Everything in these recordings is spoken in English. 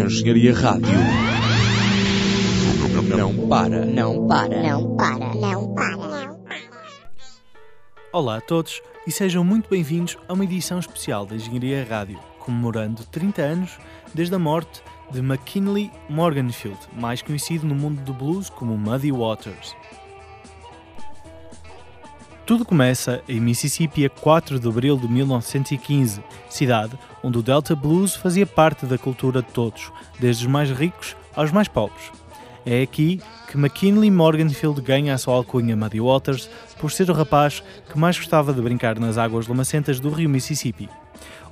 Engenharia Rádio. Não para. Não para. Não para. Não para. Olá a todos e sejam muito bem-vindos a uma edição especial da Engenharia Rádio, comemorando 30 anos desde a morte de McKinley Morganfield, mais conhecido no mundo do blues como Muddy Waters. Tudo começa em Mississippi a 4 de abril de 1915, cidade onde o Delta Blues fazia parte da cultura de todos, desde os mais ricos aos mais pobres. É aqui que McKinley Morganfield ganha a sua alcunha Muddy Waters por ser o rapaz que mais gostava de brincar nas águas lamacentas do rio Mississippi.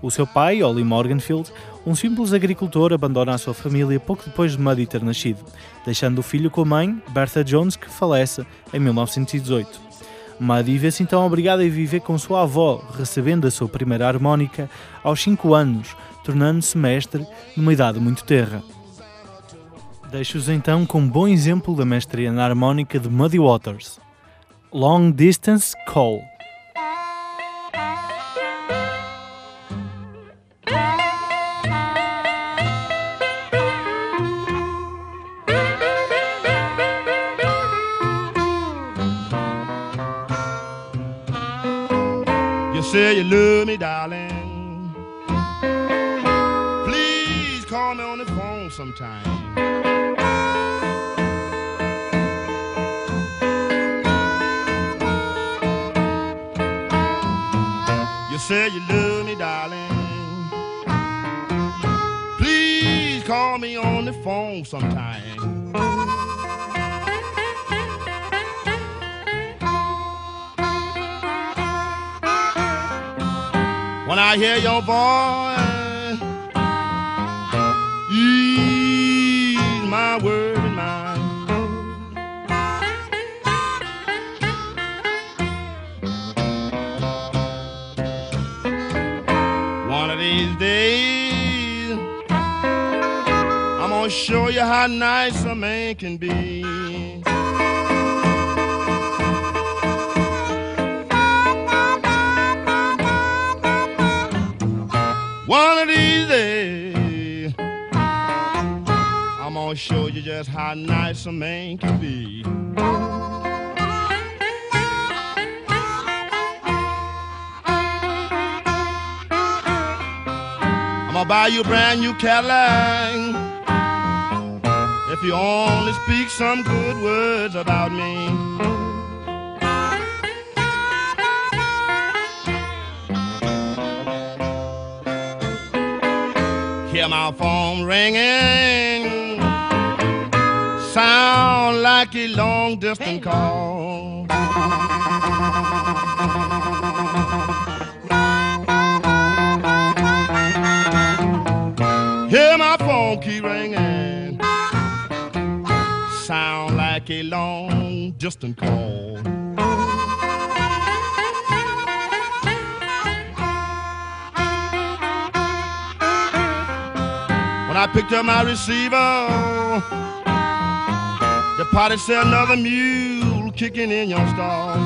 O seu pai, Ollie Morganfield, um simples agricultor, abandona a sua família pouco depois de Muddy ter nascido, deixando o filho com a mãe, Bertha Jones, que falece em 1918. Muddy vê-se então obrigado a viver com sua avó, recebendo a sua primeira harmónica aos 5 anos, tornando-se mestre numa idade muito terra. Deixo-os então com um bom exemplo da mestria na harmónica de Muddy Waters. Long Distance Call. You say you love me, darling. Please call me on the phone sometime. You say you love me, darling. Please call me on the phone sometime. I hear your voice, ease my worried mind. One of these days, I'm gonna show you how nice a man can be. One of these days, I'm gonna show you just how nice a man can be. I'm gonna buy you a brand new Cadillac if you only speak some good words about me. Hear my phone ringing, sound like a long distance call. Hear my phone keep ringing, sound like a long distance call. I picked up my receiver, the party said another mule kicking in your stall.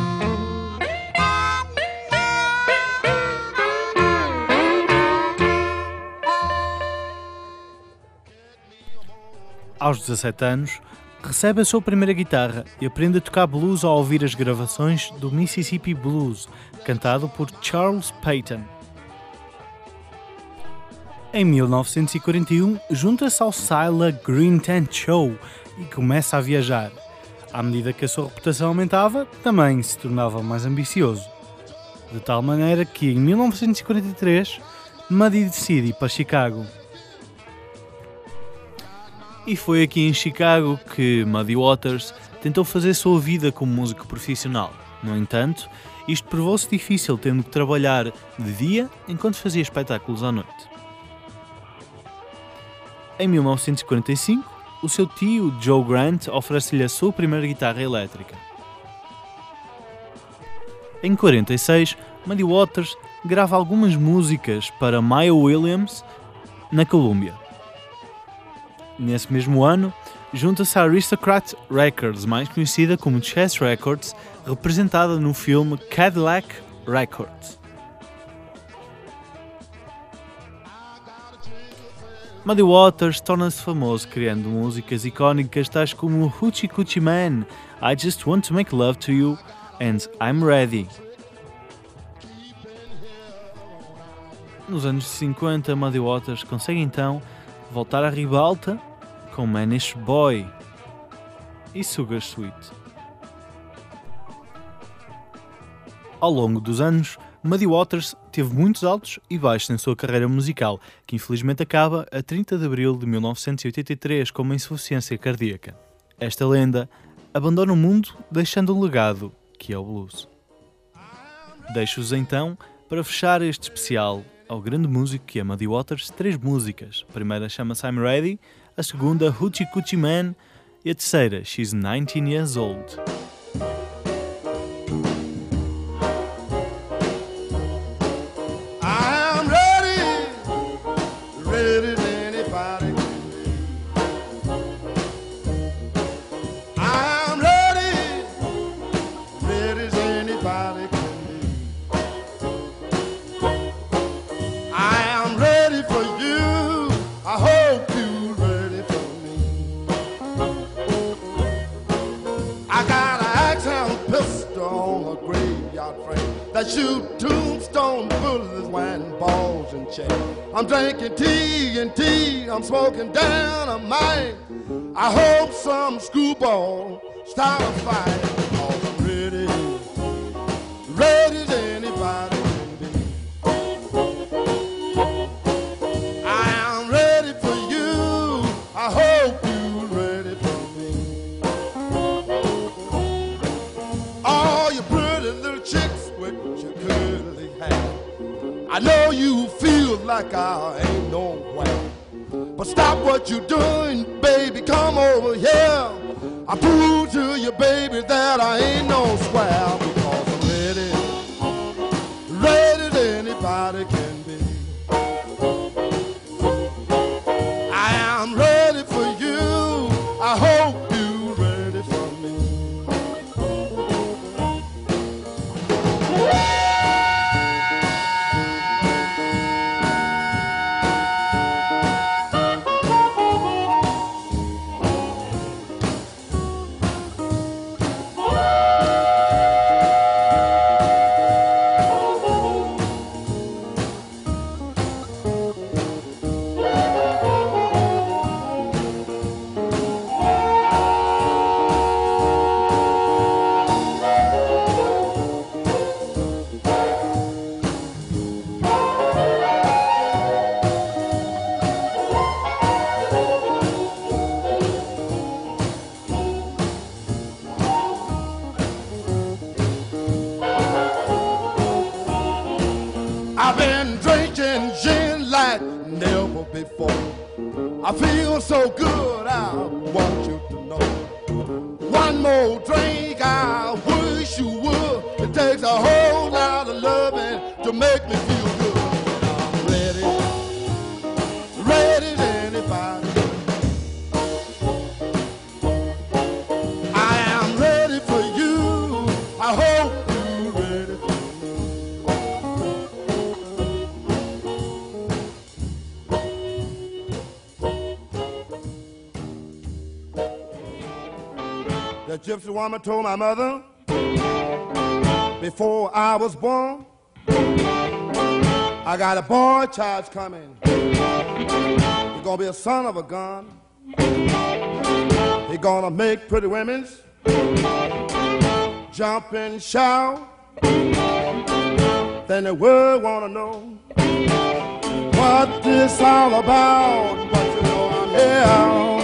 Aos 17 anos, recebe a sua primeira guitarra e aprende a tocar blues ao ouvir as gravações do Mississippi Blues, cantado por Charles Payton. Em 1941, junta-se ao Sila Green Tent Show e começa a viajar. À medida que a sua reputação aumentava, também se tornava mais ambicioso. De tal maneira que, em 1943, Muddy decide ir para Chicago. E foi aqui em Chicago que Muddy Waters tentou fazer sua vida como músico profissional. No entanto, isto provou-se difícil, tendo que trabalhar de dia enquanto fazia espetáculos à noite. Em 1945, o seu tio Joe Grant oferece-lhe a sua primeira guitarra elétrica. Em 46, Muddy Waters grava algumas músicas para Maya Williams na Columbia. Nesse mesmo ano, junta-se à Aristocrat Records, mais conhecida como Chess Records, representada no filme Cadillac Records. Muddy Waters torna-se famoso criando músicas icónicas tais como Hoochie Coochie Man, I Just Want to Make Love to You and I'm Ready. Nos anos 50, Muddy Waters consegue então voltar à ribalta com Manish Boy e Sugar Sweet. Ao longo dos anos, Muddy Waters teve muitos altos e baixos em sua carreira musical, que infelizmente acaba a 30 de abril de 1983 com uma insuficiência cardíaca. Esta lenda abandona o mundo deixando um legado, que é o blues. Deixo-vos então, para fechar este especial, ao grande músico que é Muddy Waters, três músicas. A primeira chama-se I'm Ready, a segunda Hoochie Coochie Man e a terceira She's 19 Years Old. I'm drinking TNT. I'm smoking down a mine. I hope some screwball start a fight. Like I ain't nowhere. But stop what you're doing, baby. Come over here. I prove to you, baby, that I ain't no square. Because I'm ready, ready as anybody can takes a whole lot of loving to make me feel good. I'm ready, ready as anybody. I am ready for you. I hope you're ready. The gypsy woman told my mother before I was born, I got a boy child coming. He's gonna be a son of a gun. He's gonna make pretty women's jump and shout. Then the world wanna know what this all about. But you know I'm here.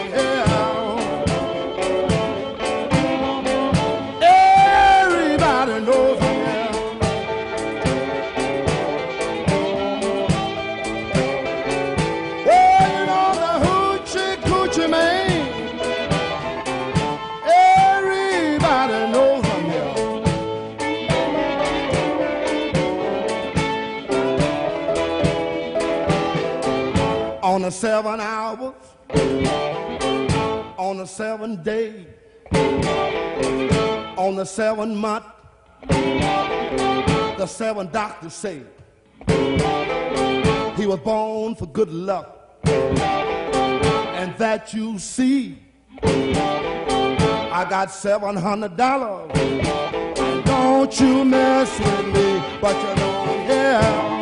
seventh day, on the seventh month, the seventh doctor said he was born for good luck, and that you see. I got seven hundred dollars. Don't you mess with me, but you don't care.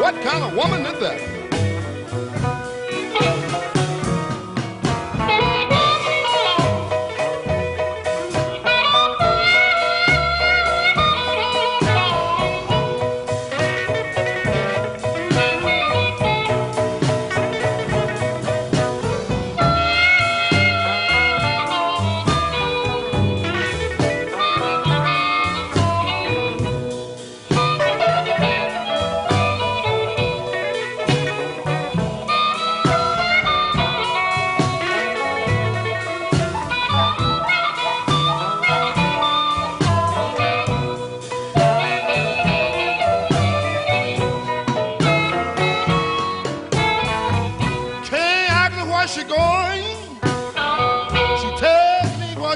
What kind of woman is that?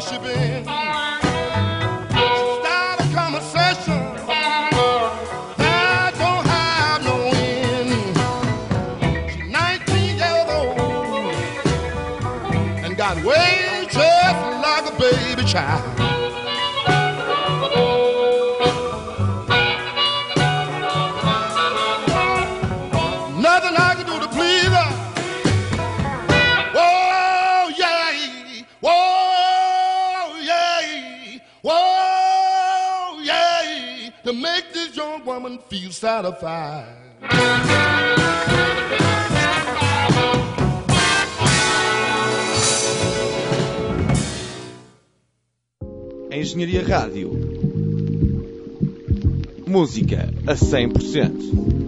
worshiping. Start a conversation that don't have no end. She's 19 years old and got way just like a baby child. your woman feel satisfied. Engenharia Rádio. Música a 100%.